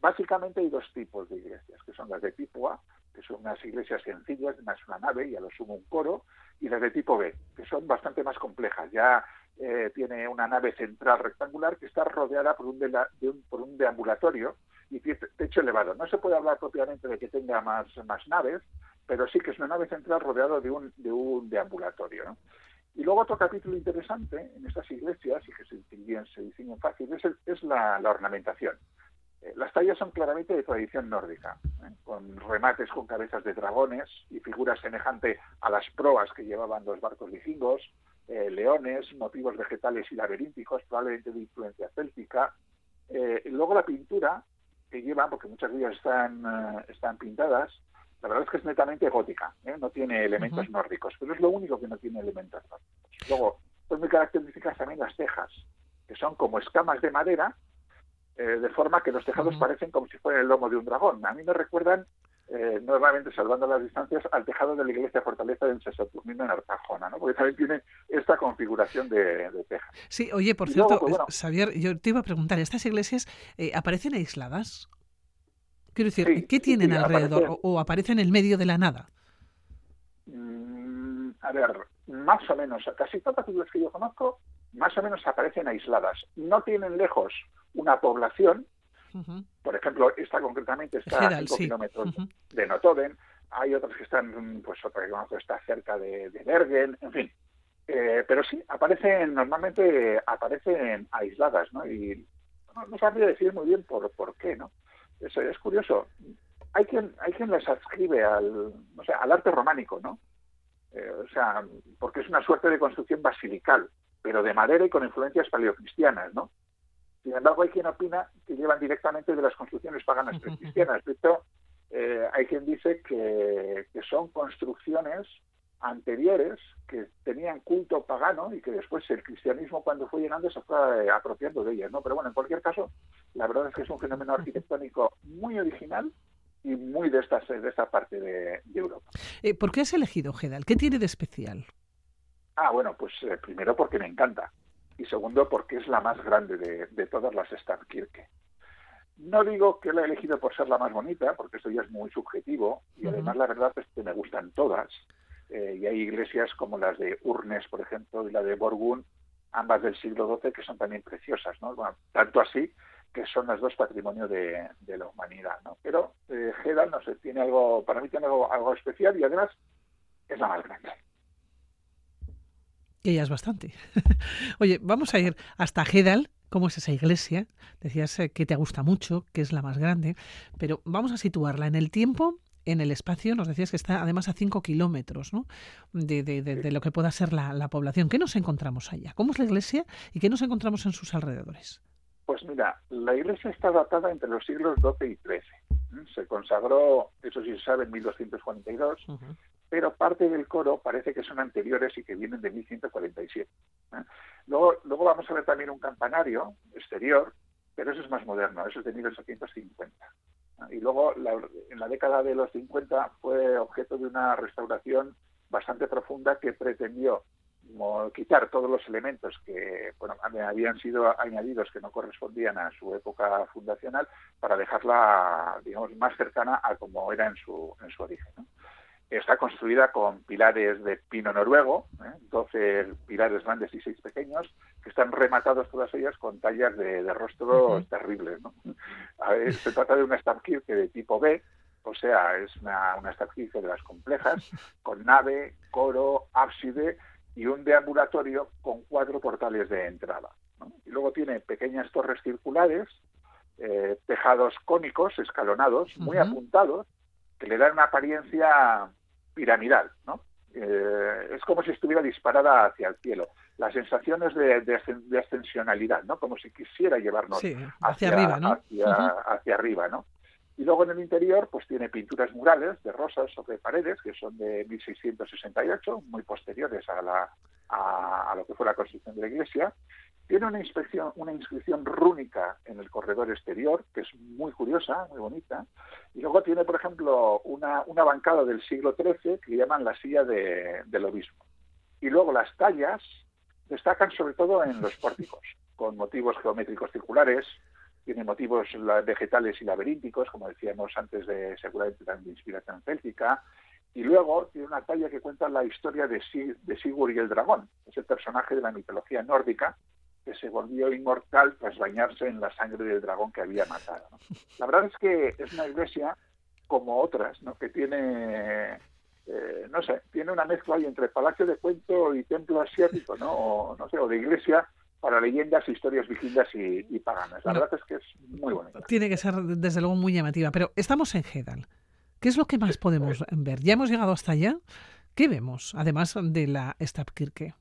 Básicamente hay dos tipos de iglesias, que son las de tipo A, que son unas iglesias sencillas, una nave y a lo sumo un coro, y las de tipo B, que son bastante más complejas. Ya eh, tiene una nave central rectangular que está rodeada por un, de un, por un deambulatorio y techo elevado. No se puede hablar propiamente de que tenga más, más naves, pero sí que es una nave central rodeado de un, de un deambulatorio. Y luego otro capítulo interesante en estas iglesias, y que se distinguen, se distinguen fácil, es, es la, ornamentación. Eh, las tallas son claramente de tradición nórdica, ¿eh? con remates con cabezas de dragones y figuras semejantes a las proas que llevaban los barcos vikingos, eh, leones, motivos vegetales y laberínticos, probablemente de influencia céltica. luego la pintura que llevan, porque muchas de ellas están, están pintadas, la verdad es que es netamente gótica, ¿eh? no tiene elementos nórdicos, pero es lo único que no tiene elementos nórdicos. Luego, son muy características también las tejas, que son como escamas de madera, eh, de forma que los tejados parecen como si fuera el lomo de un dragón. A mí me recuerdan, eh, nuevamente salvando las distancias, al tejado de la iglesia fortaleza del Saturnino en Artajona, ¿no? porque también tiene esta configuración de, tejas. Sí, oye, por cierto, pues, Xavier, yo te iba a preguntar, ¿estas iglesias aparecen aisladas Quiero decir, ¿qué tienen alrededor o, aparece en el medio de la nada? Mm, a ver, más o menos, casi todas las que yo conozco, más o menos aparecen aisladas. No tienen lejos una población, por ejemplo, esta concretamente está a 5 kilómetros de Notoden, hay otras que están, pues otra que conozco está cerca de, Bergen, en fin. Eh, pero sí, aparecen, normalmente aparecen aisladas, ¿no? Y no, no sabría decir muy bien por, por qué, ¿no? Es, es curioso. Hay quien, hay quien les adscribe al, no sé, al arte románico, ¿no? Eh, o sea, porque es una suerte de construcción basilical, pero de madera y con influencias paleocristianas, ¿no? Sin embargo, hay quien opina que llevan directamente de las construcciones paganas cristianas. De hecho, eh, hay quien dice que, que, son construcciones anteriores que tenían culto pagano y que después el cristianismo cuando fue llegando se fue eh, apropiando de ellas, ¿no? Pero bueno, en cualquier caso, la verdad es que es un fenómeno arquitectónico muy original y muy de esta, de esta parte de, Europa. Eh, ¿Por qué has elegido Gedal? ¿Qué tiene de especial? Ah, bueno, pues primero porque me encanta y segundo porque es la más grande de, de todas las Stadtkirche. No digo que la he elegido por ser la más bonita, porque esto ya es muy subjetivo y además la verdad es que me gustan todas eh, y hay iglesias como las de Urnes, por ejemplo, y la de Borgún, ambas del siglo XII, que son también preciosas, ¿no? tanto así que son las dos patrimonio de, la humanidad, ¿no? Pero eh, no sé, tiene algo, para mí tiene algo, algo especial y además es la más grande. Y ya es bastante. Oye, vamos a ir hasta Gedal, cómo es esa iglesia. Decías eh, que te gusta mucho, que es la más grande, pero vamos a situarla en el tiempo en el espacio, nos decías que está además a 5 kilómetros ¿no? de, de, de, lo que pueda ser la, la, población. ¿Qué nos encontramos allá? ¿Cómo es la iglesia y qué nos encontramos en sus alrededores? Pues mira, la iglesia está datada entre los siglos XII y XIII. Se consagró, eso sí se sabe, en 1242, pero parte del coro parece que son anteriores y que vienen de 1147. ¿eh? Luego, vamos a ver también un campanario exterior, pero eso es más moderno, eso es de 1850. Y luego, en la década de los 50, fue objeto de una restauración bastante profunda que pretendió quitar todos los elementos que habían sido añadidos que no correspondían a su época fundacional para dejarla digamos más cercana a como era en su origen está construida con pilares de pino noruego, ¿eh? 12 pilares grandes y 6 pequeños, que están rematados todas ellas con tallas de, rostros terribles. ¿no? se trata de una Starkirche de tipo B, o sea, es una, una de las complejas, con nave, coro, ábside y un deambulatorio con cuatro portales de entrada. Y luego tiene pequeñas torres circulares, eh, tejados cónicos, escalonados, muy apuntados, que le dan una apariencia piramidal, ¿no? Eh, es como si estuviera disparada hacia el cielo. La sensación es de, ascensionalidad, ¿no? Como si quisiera llevarnos hacia, arriba, ¿no? Hacia, arriba, ¿no? Y luego en el interior, pues tiene pinturas murales de rosas sobre paredes, que son de 1668, muy posteriores a, la, a lo que fue la construcción de la iglesia. Tiene una, inspección, una inscripción rúnica en el corredor exterior, que es muy curiosa, muy bonita. Y luego tiene, por ejemplo, una, una bancada del siglo XIII que llaman la silla de, del obispo. Y luego las tallas destacan sobre todo en los pórticos, con motivos geométricos circulares, tiene motivos vegetales y laberínticos, como decíamos antes, de seguramente también de inspiración céltica, y luego tiene una talla que cuenta la historia de, de Sigurd y el dragón, ese personaje de la mitología nórdica que se volvió inmortal tras bañarse en la sangre del dragón que había matado. La verdad es que es una iglesia como otras, ¿no? que tiene eh, no sé, tiene una mezcla ahí entre palacio de cuento y templo asiático, ¿no? O, no sé, o de iglesia para leyendas, historias vikingas y, paganas. La verdad es que es muy bonita. Tiene que ser, desde luego, muy llamativa. Pero estamos en Hedal. ¿Qué es lo que más podemos ver? ¿Ya hemos llegado hasta allá? ¿Qué vemos, además de la Stabkirke?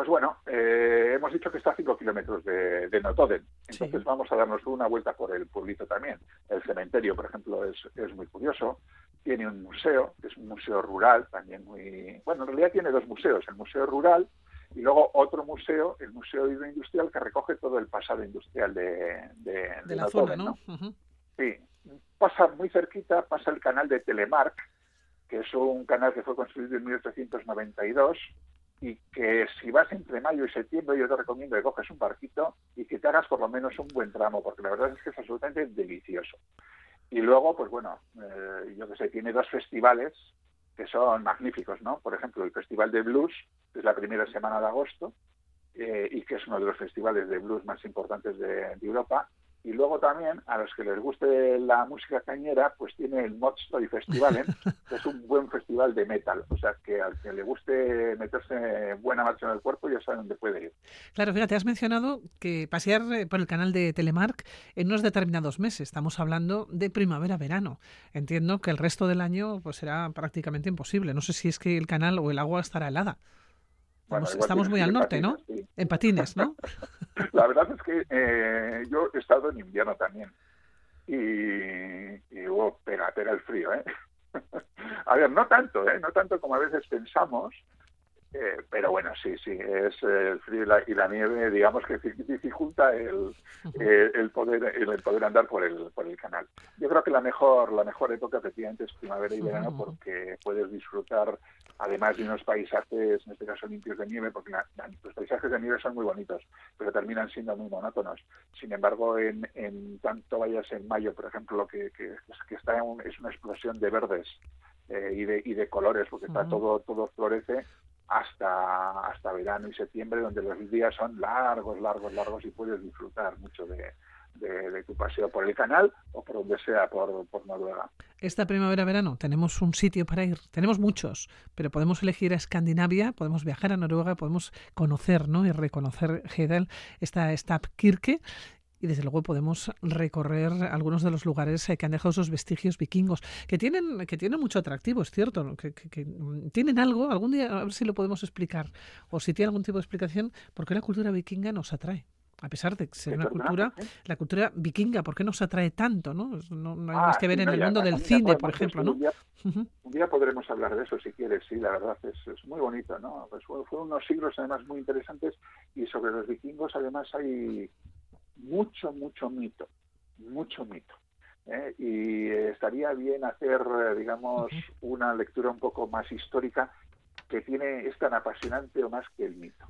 Pues bueno, eh, hemos dicho que está a 5 kilómetros de, de, Notoden. Entonces vamos a darnos una vuelta por el pueblito también. El cementerio, por ejemplo, es, es muy curioso. Tiene un museo, que es un museo rural, también muy... Bueno, en realidad tiene dos museos. El museo rural y luego otro museo, el Museo Hidroindustrial, que recoge todo el pasado industrial de, de, la zona, ¿no? Sí. Pasa muy cerquita, pasa el canal de Telemark, que es un canal que fue construido en 1892 y que si vas entre mayo y septiembre yo te recomiendo que coges un barquito y que te hagas por lo menos un buen tramo, porque la verdad es que es absolutamente delicioso. Y luego, pues bueno, eh, yo que sé, tiene dos festivales que son magníficos, ¿no? Por ejemplo, el Festival de Blues, que es la primera semana de agosto, eh, y que es uno de los festivales de blues más importantes de Europa, y luego también, a los que les guste la música cañera, pues tiene el Modstoy Festival, ¿eh? que es un buen festival de metal. O sea, que al que le guste meterse buena marcha en el cuerpo ya sabe dónde puede ir. Claro, fíjate, has mencionado que pasear eh, por el canal de Telemark en unos determinados meses. Estamos hablando de primavera-verano. Entiendo que el resto del año pues será prácticamente imposible. No sé si es que el canal o el agua estará helada estamos muy al norte, ¿no? En patines, ¿no? La verdad es que eh, yo he estado en invierno también. Y, y oh, pega, pega el frío, ¿eh? a ver, no tanto, ¿eh? No tanto como a veces pensamos, eh, pero bueno, sí, sí, es el frío y la, nieve, digamos que dificulta el, eh, el, poder el, poder andar por el, por el canal. Yo creo que la mejor la mejor época efectivamente es primavera y verano porque puedes disfrutar además de unos paisajes, en este caso limpios de nieve, porque los paisajes de nieve son muy bonitos, pero terminan siendo muy monótonos. Sin embargo, en, en tanto vayas en mayo, por ejemplo, lo que, que, que está es una explosión de verdes eh, y, de, y de colores, porque está todo todo florece hasta, hasta verano y septiembre, donde los días son largos, largos, largos y puedes disfrutar mucho de, de, tu paseo por el canal o por donde sea por, por Noruega. Esta primavera-verano tenemos un sitio para ir, tenemos muchos, pero podemos elegir a Escandinavia, podemos viajar a Noruega, podemos conocer ¿no? y reconocer Hedel, esta Stabkirke, y desde luego podemos recorrer algunos de los lugares eh, que han dejado esos vestigios vikingos, que tienen, que tienen mucho atractivo, es cierto, que, que, tienen algo, algún día a ver si lo podemos explicar, o si tiene algún tipo de explicación, por qué la cultura vikinga nos atrae. A pesar de ser una cultura, la cultura vikinga, ¿por qué nos atrae tanto? No, no, hay más que ver en el mundo del cine, por ejemplo, ¿no? Un día, podremos hablar de eso si quieres, sí, la verdad es, es muy bonito, ¿no? Pues fueron unos siglos además muy interesantes y sobre los vikingos además hay mucho, mucho mito, mucho mito. ¿eh? Y estaría bien hacer, digamos, una lectura un poco más histórica que tiene, es tan apasionante o más que el mito.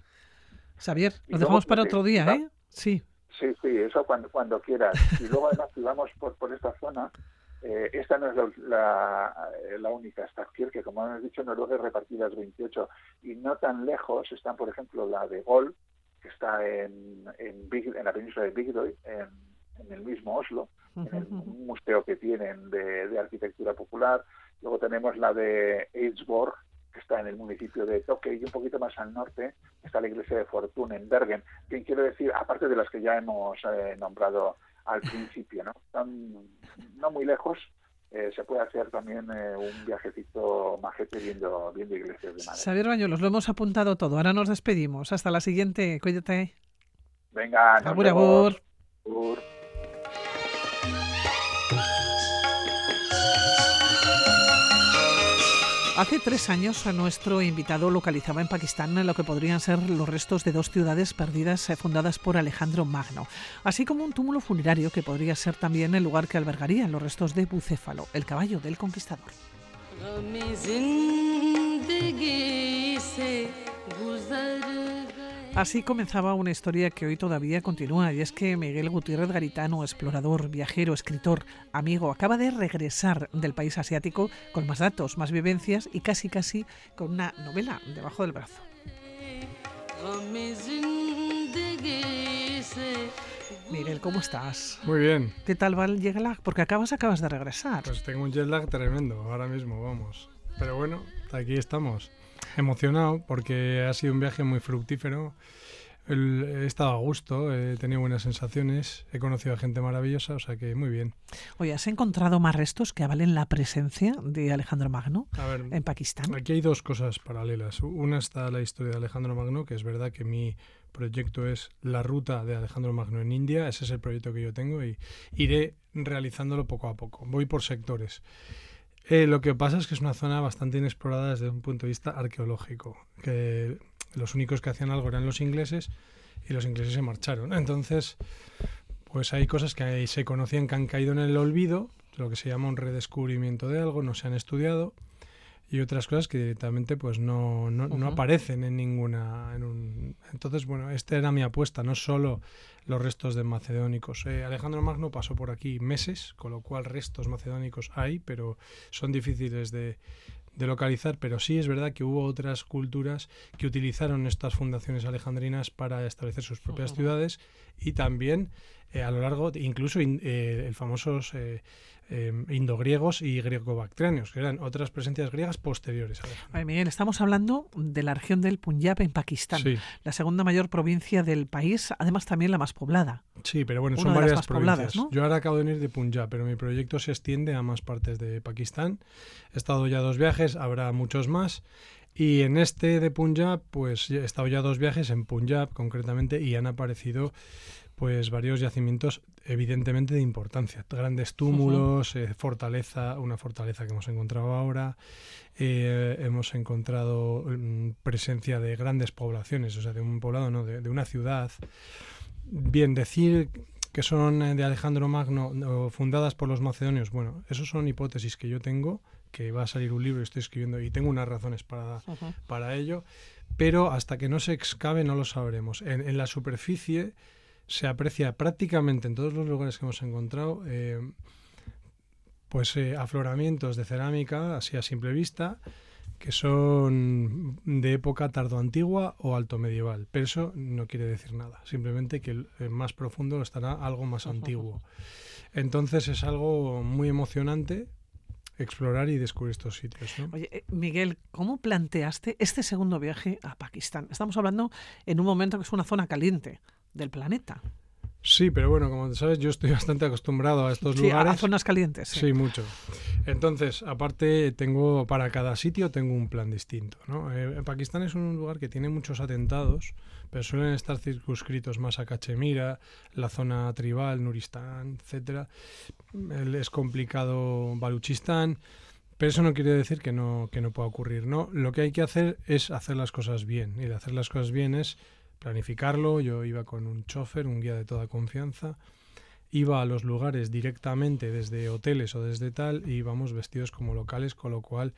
Xavier, lo dejamos para otro día, ¿eh? Sí. Sí, sí, eso cuando, cuando quieras. Y luego además si vamos por, por esta zona, eh, esta no es la, la, única Stavkir, que como hemos dicho, Noruega es repartidas 28 y no tan lejos están, por ejemplo, la de Gol, que está en, en, en la península de Bigdoy, en, en, el mismo Oslo, en el museo que tienen de, de, arquitectura popular. Luego tenemos la de Eidsborg, que está en el municipio de Toque, y un poquito más al norte está la iglesia de Fortuna en Bergen, que quiero decir, aparte de las que ya hemos eh, nombrado al principio, ¿no? Están no muy lejos, eh, se puede hacer también eh, un viajecito majete viendo, viendo iglesias de madera. Xavier Bañuelos, lo hemos apuntado todo. Ahora nos despedimos. Hasta la siguiente. Cuídate. Venga, nos agur, agur. Hace tres años nuestro invitado localizaba en Pakistán lo que podrían ser los restos de dos ciudades perdidas eh, fundadas por Alejandro Magno, así como un túmulo funerario que podría ser también el lugar que albergaría los restos de Bucéfalo, el caballo del conquistador. Así comenzaba una historia que hoy todavía continúa, y es que Miguel Gutiérrez Garitano, explorador, viajero, escritor, amigo, acaba de regresar del país asiático con más datos, más vivencias y casi casi con una novela debajo del brazo. Miguel, ¿cómo estás? Muy bien. ¿Qué tal va el jet lag? Porque acabas, acabas de regresar. Pues tengo un jet lag tremendo ahora mismo, vamos. pero bueno, aquí estamos. Emocionado porque ha sido un viaje muy fructífero. he estado a gusto, he tenido buenas sensaciones, he conocido a gente maravillosa, o sea que muy bien. Oye, ¿has encontrado más restos que avalen la presencia de Alejandro Magno en Pakistán? Aquí hay dos cosas paralelas. Una está la historia de Alejandro Magno, que es verdad que mi proyecto es la ruta de Alejandro Magno en India, ese es el proyecto que yo tengo y iré realizándolo poco a poco. Voy por sectores. Eh, lo que pasa es que es una zona bastante inexplorada desde un punto de vista arqueológico, que los únicos que hacían algo eran los ingleses y los ingleses se marcharon. Entonces, pues hay cosas que se conocían que han caído en el olvido, lo que se llama un redescubrimiento de algo, no se han estudiado y otras cosas que directamente pues no, no, no aparecen en ninguna en un... entonces bueno esta era mi apuesta no solo los restos de macedónicos. Eh, Alejandro Magno pasó por aquí meses con lo cual restos macedónicos hay pero son difíciles de, de localizar, pero sí es verdad que hubo otras culturas que utilizaron estas fundaciones alejandrinas para establecer sus propias ciudades y también eh, a lo largo, incluso eh, el famosos eh, indogriegos y greco-bactrianos, que eran otras presencias griegas posteriores. A Miguel, estamos hablando de la región del Punjab en Pakistán, la segunda mayor provincia del país, además también la más poblada. Sí, pero bueno, son varias provincias. Yo ahora acabo de venir de Punjab, pero mi proyecto se extiende a más partes de Pakistán. He estado ya dos viajes, habrá muchos más. Y en este de Punjab, pues he estado ya dos viajes en Punjab concretamente y han aparecido pues varios yacimientos evidentemente de importancia, grandes túmulos, eh, fortaleza, una fortaleza que hemos encontrado ahora, eh, hemos encontrado mm, presencia de grandes poblaciones, o sea, de un poblado, no, de, una ciudad. Bien, decir que son eh, de Alejandro Magno fundadas por los macedonios, bueno, eso son hipótesis que yo tengo, que va a salir un libro y estoy escribiendo y tengo unas razones para, para ello, pero hasta que no se excave no lo sabremos. En, en la superficie se aprecia prácticamente en todos los lugares que hemos encontrado eh, pues eh, afloramientos de cerámica así a simple vista que son de época tardoantigua o alto medieval. Pero eso no quiere decir nada. Simplemente que el, más profundo estará algo más antiguo. Entonces es algo muy emocionante explorar y descubrir estos sitios. Oye, eh, Miguel, ¿cómo planteaste este segundo viaje a Pakistán? Estamos hablando en un momento que es una zona caliente del planeta. Sí, pero bueno, como sabes, yo estoy bastante acostumbrado a estos lugares. A zonas calientes. Sí. mucho. Entonces, aparte, tengo para cada sitio tengo un plan distinto. ¿no? Eh, Pakistán es un lugar que tiene muchos atentados, pero suelen estar circunscritos más a Cachemira, la zona tribal, Nuristán, etcétera. Es complicado Baluchistán. Pero eso no quiere decir que no, que no pueda ocurrir. No, lo que hay que hacer es hacer las cosas bien. Y de hacer las cosas bien es planificarlo. Yo iba con un chofer, un guía de toda confianza. Iba a los lugares directamente desde hoteles o desde tal y íbamos vestidos como locales, con lo cual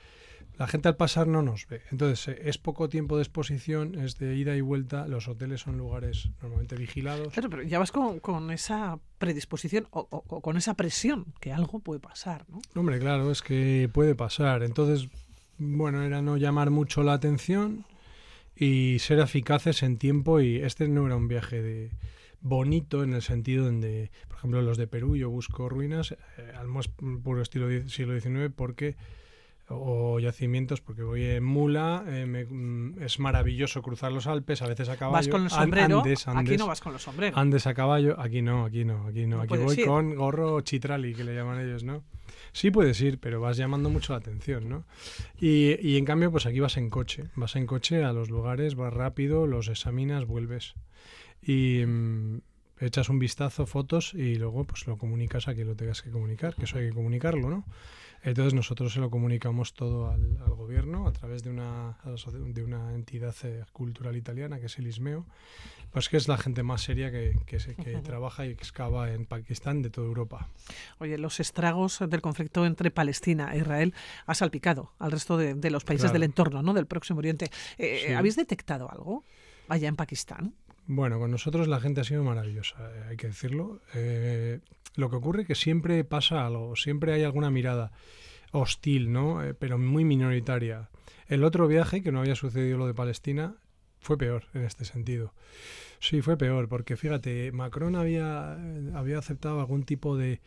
la gente al pasar no nos ve. Entonces eh, es poco tiempo de exposición, es de ida y vuelta. Los hoteles son lugares normalmente vigilados. Claro, pero ya vas con, con esa predisposición o, o, con esa presión que algo puede pasar, ¿no? Hombre, claro, es que puede pasar. Entonces, bueno, era no llamar mucho la atención y ser eficaces en tiempo y este no era un viaje de bonito en el sentido donde, por ejemplo, los de Perú yo busco ruinas eh, al más puro estilo siglo XIX porque o yacimientos porque voy en mula, eh, mm, es maravilloso cruzar los Alpes, a veces a caballo. Vas con el sombrero, aquí no vas con los sombreros. Andes a caballo, aquí no, aquí no, aquí no, aquí voy con gorro chitrali que le llaman ellos, ¿no? Sí puedes ir, pero vas llamando mucho la atención, ¿no? Y, y en cambio, pues aquí vas en coche, vas en coche a los lugares, vas rápido, los examinas, vuelves. Y mm, echas un vistazo, fotos y luego pues lo comunicas a quien lo tengas que comunicar, que eso hay que comunicarlo, ¿no? Entonces nosotros se lo comunicamos todo al, gobierno a través de una, de una entidad eh, cultural italiana que es el ISMEO, pues que es la gente más seria que, que, que trabaja y excava en Pakistán de toda Europa. Oye, los estragos del conflicto entre Palestina e Israel ha salpicado al resto de, los países del entorno, ¿no? del Próximo Oriente. Eh, ¿Habéis detectado algo allá en Pakistán? Bueno, con nosotros la gente ha sido maravillosa, eh, hay que decirlo. Eh, lo que ocurre es que siempre pasa algo, siempre hay alguna mirada hostil, ¿no? Eh, pero muy minoritaria. El otro viaje, que no había sucedido lo de Palestina, fue peor en este sentido. Sí, fue peor, porque fíjate, Macron había, había aceptado algún tipo de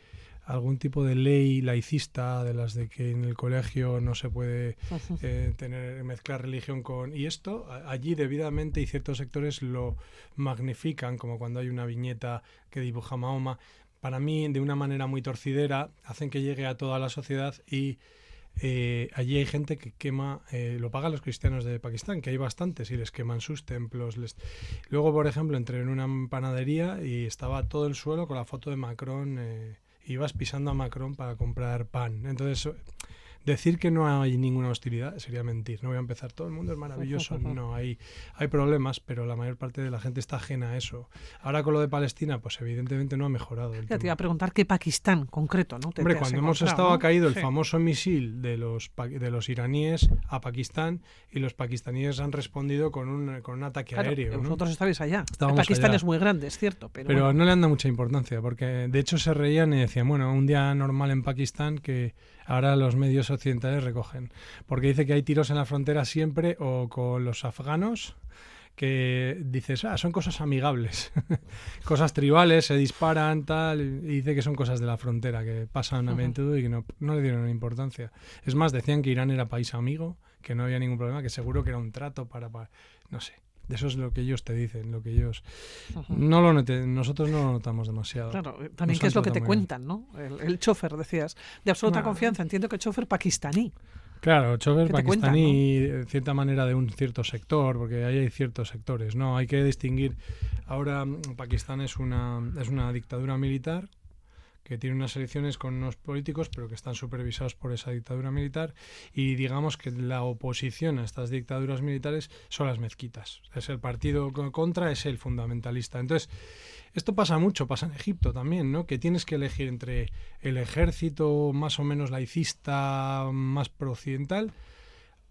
algún tipo de ley laicista, de las de que en el colegio no se puede eh, tener mezclar religión con... Y esto allí debidamente y ciertos sectores lo magnifican, como cuando hay una viñeta que dibuja Mahoma, para mí de una manera muy torcidera, hacen que llegue a toda la sociedad y eh, allí hay gente que quema, eh, lo pagan los cristianos de Pakistán, que hay bastantes y les queman sus templos. Luego, por ejemplo, entré en una panadería y estaba todo el suelo con la foto de Macron. Eh, ibas pisando a Macron para comprar pan. Entonces, Decir que no hay ninguna hostilidad sería mentir. No voy a empezar, todo el mundo es maravilloso. No, hay, hay problemas, pero la mayor parte de la gente está ajena a eso. Ahora con lo de Palestina, pues evidentemente no ha mejorado. ya te iba a preguntar qué Pakistán concreto, ¿no? Hombre, cuando hemos estado ha caído el famoso misil de los, de los iraníes a Pakistán y los pakistaníes han respondido con un, con un ataque aéreo. Vosotros estabais allá. Pakistán es muy grande, es cierto. Pero, pero no le han dado mucha importancia, porque de hecho se reían y decían, bueno, un día normal en Pakistán que ahora los medios occidentales recogen. Porque dice que hay tiros en la frontera siempre o con los afganos que dices, ah, son cosas amigables, cosas tribales, se disparan, tal, y dice que son cosas de la frontera, que pasan a menudo y que no, no le dieron importancia. Es más, decían que Irán era país amigo, que no había ningún problema, que seguro que era un trato para, para no sé. De eso es lo que ellos te dicen, lo que ellos... No lo nosotros no lo notamos demasiado. Claro, eh, también qué es lo que te cuentan, ¿no? El, chofer, decías, de absoluta confianza. Entiendo que chofer pakistaní. Claro, chofer pakistaní, de cierta manera de un cierto sector, porque ahí hay ciertos sectores, ¿no? Hay que distinguir. Ahora Pakistán es una, es una dictadura militar que tiene unas elecciones con unos políticos, pero que están supervisados por esa dictadura militar, y digamos que la oposición a estas dictaduras militares son las mezquitas. Es el partido contra, es el fundamentalista. Entonces, esto pasa mucho, pasa en Egipto también, ¿no? Que tienes que elegir entre el ejército más o menos laicista, más pro-occidental,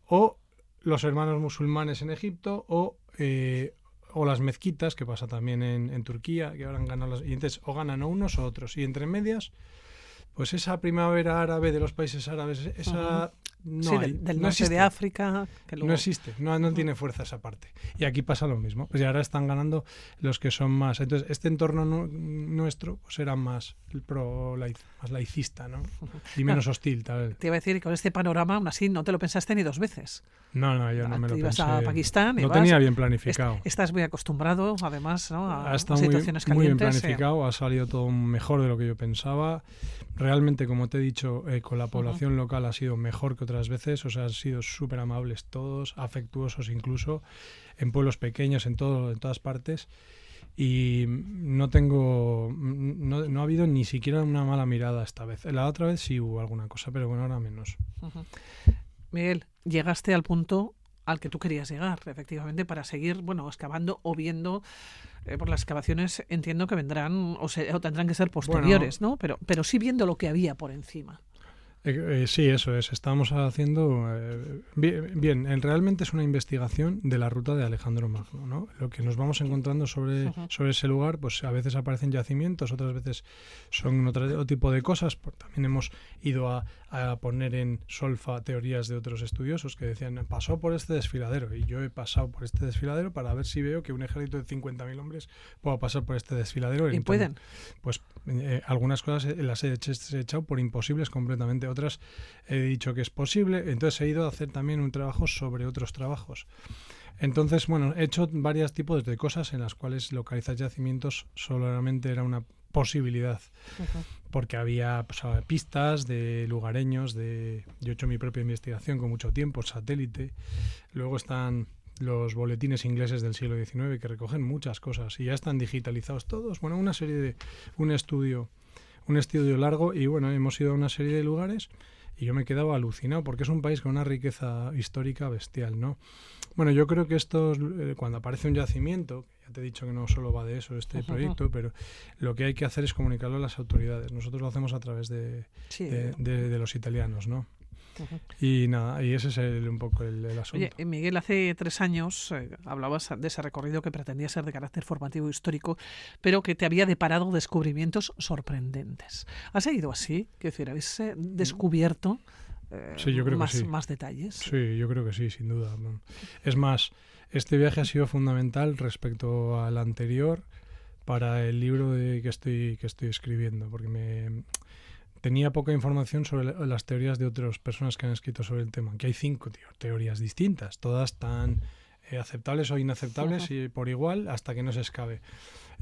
o los hermanos musulmanes en Egipto, o eh, o las mezquitas, que pasa también en, Turquía, que ahora han ganado las, y entonces o ganan unos o otros. Y entre medias, pues esa primavera árabe de los países árabes, esa no del, norte de África. No existe, no, no tiene fuerza esa parte. Y aquí pasa lo mismo. Pues ahora están ganando los que son más. Entonces, este entorno nuestro pues era más pro más laicista, ¿no? Y menos hostil, tal vez. Te iba a decir que con este panorama, aún así, no te lo pensaste ni dos veces. No, no, yo no me lo ibas a Pakistán. No tenía bien planificado. estás muy acostumbrado, además, ¿no? a ha estado situaciones muy, calientes. Muy bien planificado, ha salido todo mejor de lo que yo pensaba. Realmente, como te he dicho, eh, con la población local ha sido mejor que otras veces, o sea, han sido súper amables todos, afectuosos incluso, en pueblos pequeños, en, todo, en todas partes y no tengo no, no, ha habido ni siquiera una mala mirada esta vez. La otra vez sí hubo alguna cosa pero bueno ahora menos. Miguel llegaste al punto al que tú querías llegar efectivamente para seguir bueno excavando o viendo eh, por las excavaciones entiendo que vendrán o, se, o tendrán que ser posteriores no pero pero sí viendo lo que había por encima eh, eh, sí, eso es. Estamos haciendo. Eh, bien, realmente es una investigación de la ruta de Alejandro Magno. ¿no? Lo que nos vamos encontrando sobre, sobre ese lugar, pues a veces aparecen yacimientos, otras veces son otro tipo de cosas. También hemos ido a, a poner en solfa teorías de otros estudiosos que decían, pasó por este desfiladero. Y yo he pasado por este desfiladero para ver si veo que un ejército de 50.000 hombres pueda pasar por este desfiladero. ¿Y pueden? Pues algunas cosas las he echado por imposibles completamente otras he dicho que es posible, entonces he ido a hacer también un trabajo sobre otros trabajos. Entonces, bueno, he hecho varios tipos de cosas en las cuales localizar yacimientos solamente era una posibilidad, porque había pues, pistas de lugareños, de yo he hecho mi propia investigación con mucho tiempo, satélite, luego están los boletines ingleses del siglo XIX que recogen muchas cosas y ya están digitalizados todos, bueno, una serie de, un estudio un estudio largo y bueno, hemos ido a una serie de lugares y yo me quedaba alucinado porque es un país con una riqueza histórica bestial, ¿no? Bueno, yo creo que esto, eh, cuando aparece un yacimiento, ya te he dicho que no solo va de eso este proyecto, pero lo que hay que hacer es comunicarlo a las autoridades. Nosotros lo hacemos a través de, de los italianos, ¿no? Y nada, y ese es un poco el, asunto. Oye, eh, Miguel, hace tres años eh, hablabas de ese recorrido que pretendía ser de carácter formativo histórico, pero que te había deparado descubrimientos sorprendentes. ¿Ha seguido así? Quiero decir, ¿habéis eh, descubierto más, más detalles? Sí, yo creo que sí, sin duda. Es más, este viaje ha sido fundamental respecto al anterior para el libro de, que, estoy, que estoy escribiendo, porque me tenía poca información sobre las teorías de otras personas que han escrito sobre el tema, que hay cinco teorías distintas, todas tan eh, aceptables o inaceptables y por igual hasta que no se escabe.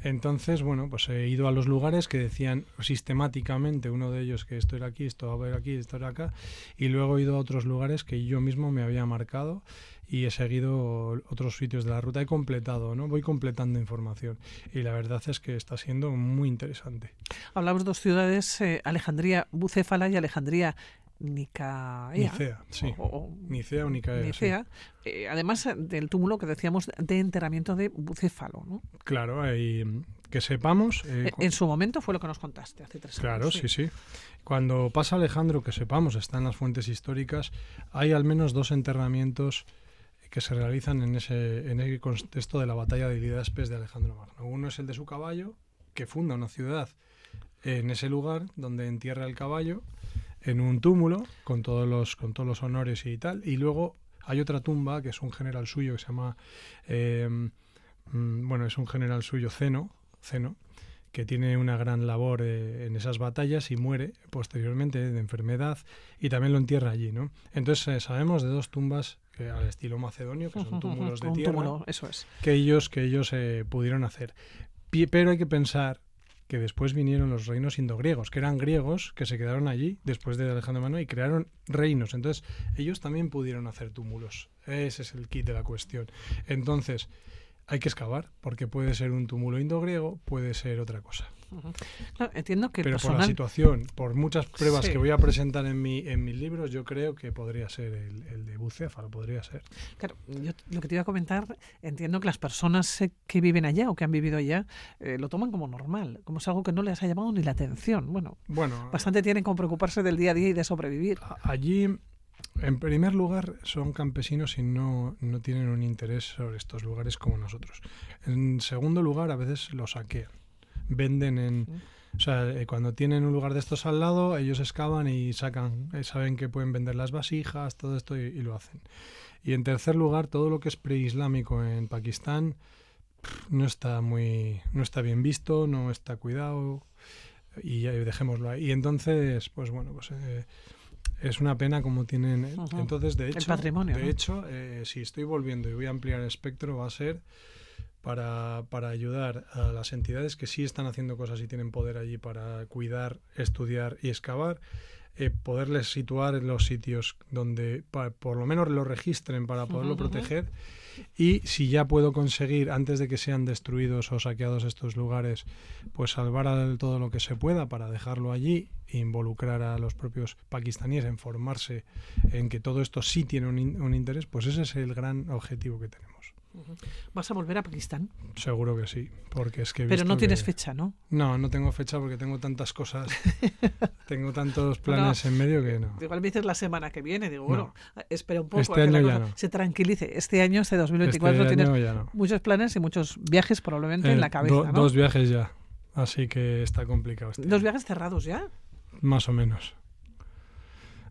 Entonces, bueno, pues he ido a los lugares que decían sistemáticamente, uno de ellos que esto era aquí, esto va a aquí, esto era acá, y luego he ido a otros lugares que yo mismo me había marcado y he seguido otros sitios de la ruta, he completado, ¿no? Voy completando información y la verdad es que está siendo muy interesante. Hablamos de dos ciudades, eh, Alejandría Bucéfala y Alejandría Nicaea. Nicea, sí. O, Nicea o Nicea. Eh, además del túmulo que decíamos de enterramiento de Bucéfalo, ¿no? Claro, y que sepamos... Eh, en su momento fue lo que nos contaste hace tres años. Claro, sí, sí. Cuando pasa Alejandro, que sepamos, está en las fuentes históricas, hay al menos dos enterramientos que se realizan en ese, en el contexto de la batalla de Lidaspes de Alejandro Magno. Uno es el de su caballo, que funda una ciudad en ese lugar donde entierra el caballo en un túmulo con todos los con todos los honores y tal y luego hay otra tumba que es un general suyo que se llama em, mm, bueno es un general suyo Ceno Ceno que tiene una gran labor eh, en esas batallas y muere posteriormente de enfermedad y también lo entierra allí, ¿no? Entonces eh, sabemos de dos tumbas al estilo macedonio, que son túmulos de tierra, eso es. que ellos que ellos eh, pudieron hacer. Pero hay que pensar que después vinieron los reinos indogriegos, que eran griegos que se quedaron allí después de Alejandro Magno y crearon reinos. Entonces, ellos también pudieron hacer túmulos. Ese es el kit de la cuestión. Entonces, hay que excavar, porque puede ser un túmulo indogriego, puede ser otra cosa. entiendo que Pero por la situación, por muchas pruebas que voy a presentar en, mi, en mis libros, yo creo que podría ser el, el de Bucéfalo, podría ser. Claro, yo lo que te iba a comentar, entiendo que las personas eh, que viven allá o que han vivido allá eh, lo toman como normal, como es algo que no les ha llamado ni la atención. Bueno, bueno bastante tienen como preocuparse del día a día y de sobrevivir. Allí en primer lugar, son campesinos y no, no tienen un interés sobre estos lugares como nosotros. En segundo lugar, a veces los saquean. Venden en... O sea, eh, cuando tienen un lugar de estos al lado, ellos excavan y sacan, eh, saben que pueden vender las vasijas, todo esto y, lo hacen. Y en tercer lugar, todo lo que es preislámico en Pakistán no está muy, no está bien visto, no está cuidado y dejémoslo ahí. Y entonces, pues bueno, pues eh, es una pena como tienen. Entonces, de hecho, de hecho eh, si estoy volviendo y voy a ampliar el espectro, va a ser para, para, ayudar a las entidades que sí están haciendo cosas y tienen poder allí para cuidar, estudiar y excavar, eh, poderles situar en los sitios donde por lo menos lo registren para poderlo proteger y si ya puedo conseguir, antes de que sean destruidos o saqueados estos lugares, pues salvar a todo lo que se pueda para dejarlo allí e involucrar a los propios pakistaníes en formarse en que todo esto sí tiene un interés, pues ese es el gran objetivo que tenemos. ¿Vas a volver a Pakistán? Seguro que sí, porque es que... Pero no tienes fecha, ¿no? No, no tengo fecha porque tengo tantas cosas, tengo tantos planes en medio que no. Igual me dices la semana que viene, digo, bueno, espera un poco, este año ya no. se tranquilice. Este año, este 2024, este tienes muchos planes y muchos viajes probablemente en la eh, cabeza, Dos viajes ya, así que está complicado. Este ¿Dos viajes cerrados ya? Más o menos.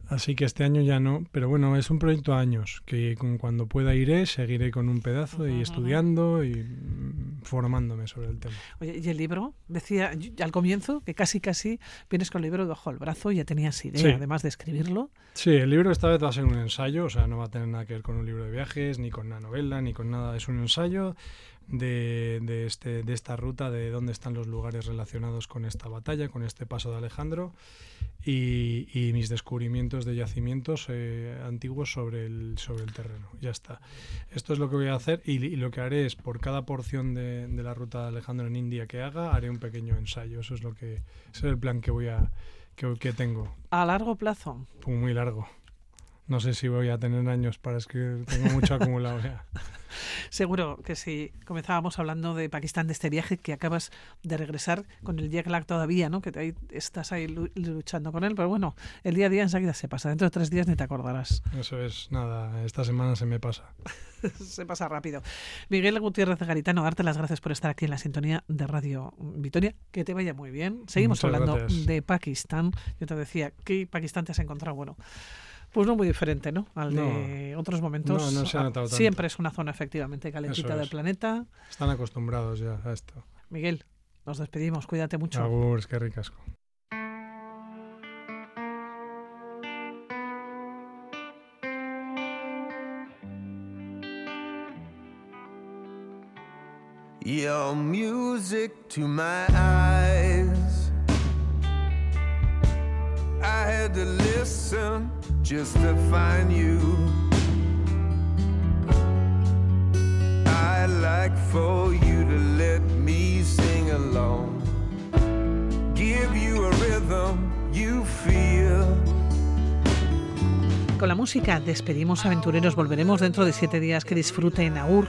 Así que este año ya no, pero bueno, es un proyecto a años, que cuando pueda iré, seguiré con un pedazo y estudiando y mm, formándome sobre el tema. Oye, ¿y el libro? Decía al comienzo que casi casi vienes con el libro debajo del brazo y ya tenías idea, además de escribirlo. Sí, el libro esta vez va a ser un ensayo, o sea, no va a tener nada que ver con un libro de viajes, ni con una novela, ni con nada, es un ensayo de, de, este, de esta ruta, de dónde están los lugares relacionados con esta batalla, con este paso de Alejandro y, y mis descubrimientos de yacimientos eh, antiguos sobre el, sobre el terreno. Ya está. Esto es lo que voy a hacer y, lo que haré es por cada porción de, de, la ruta de Alejandro en India que haga, haré un pequeño ensayo. Eso es lo que ese es el plan que voy a que, que tengo. ¿A largo plazo? muy largo. No sé si voy a tener años para escribir, tengo mucho acumulado ya. Seguro que si comenzábamos hablando de Pakistán, de este viaje que acabas de regresar con el jet lag todavía, ¿no? Que ahí, estás ahí luchando con él, pero bueno, el día a día enseguida se pasa. Dentro de tres días ni te acordarás. Eso es, nada, esta semana se me pasa. se pasa rápido. Miguel Gutiérrez Garitano, darte las gracias por estar aquí en la sintonía de Radio Vitoria. Que te vaya muy bien. Seguimos hablando de Pakistán. Yo te decía, ¿qué Pakistán te has encontrado? Bueno, pues no muy diferente, ¿no? Al de otros momentos. No, no se ha ah, notado tanto. Siempre es una zona efectivamente calentita del planeta. Están acostumbrados ya a esto. Miguel, nos despedimos. Cuídate mucho. Agur, es que ricasco. Your music to my eyes. I had to listen. Con la música despedimos aventureros. Volveremos dentro de siete días. Que disfruten. Aur.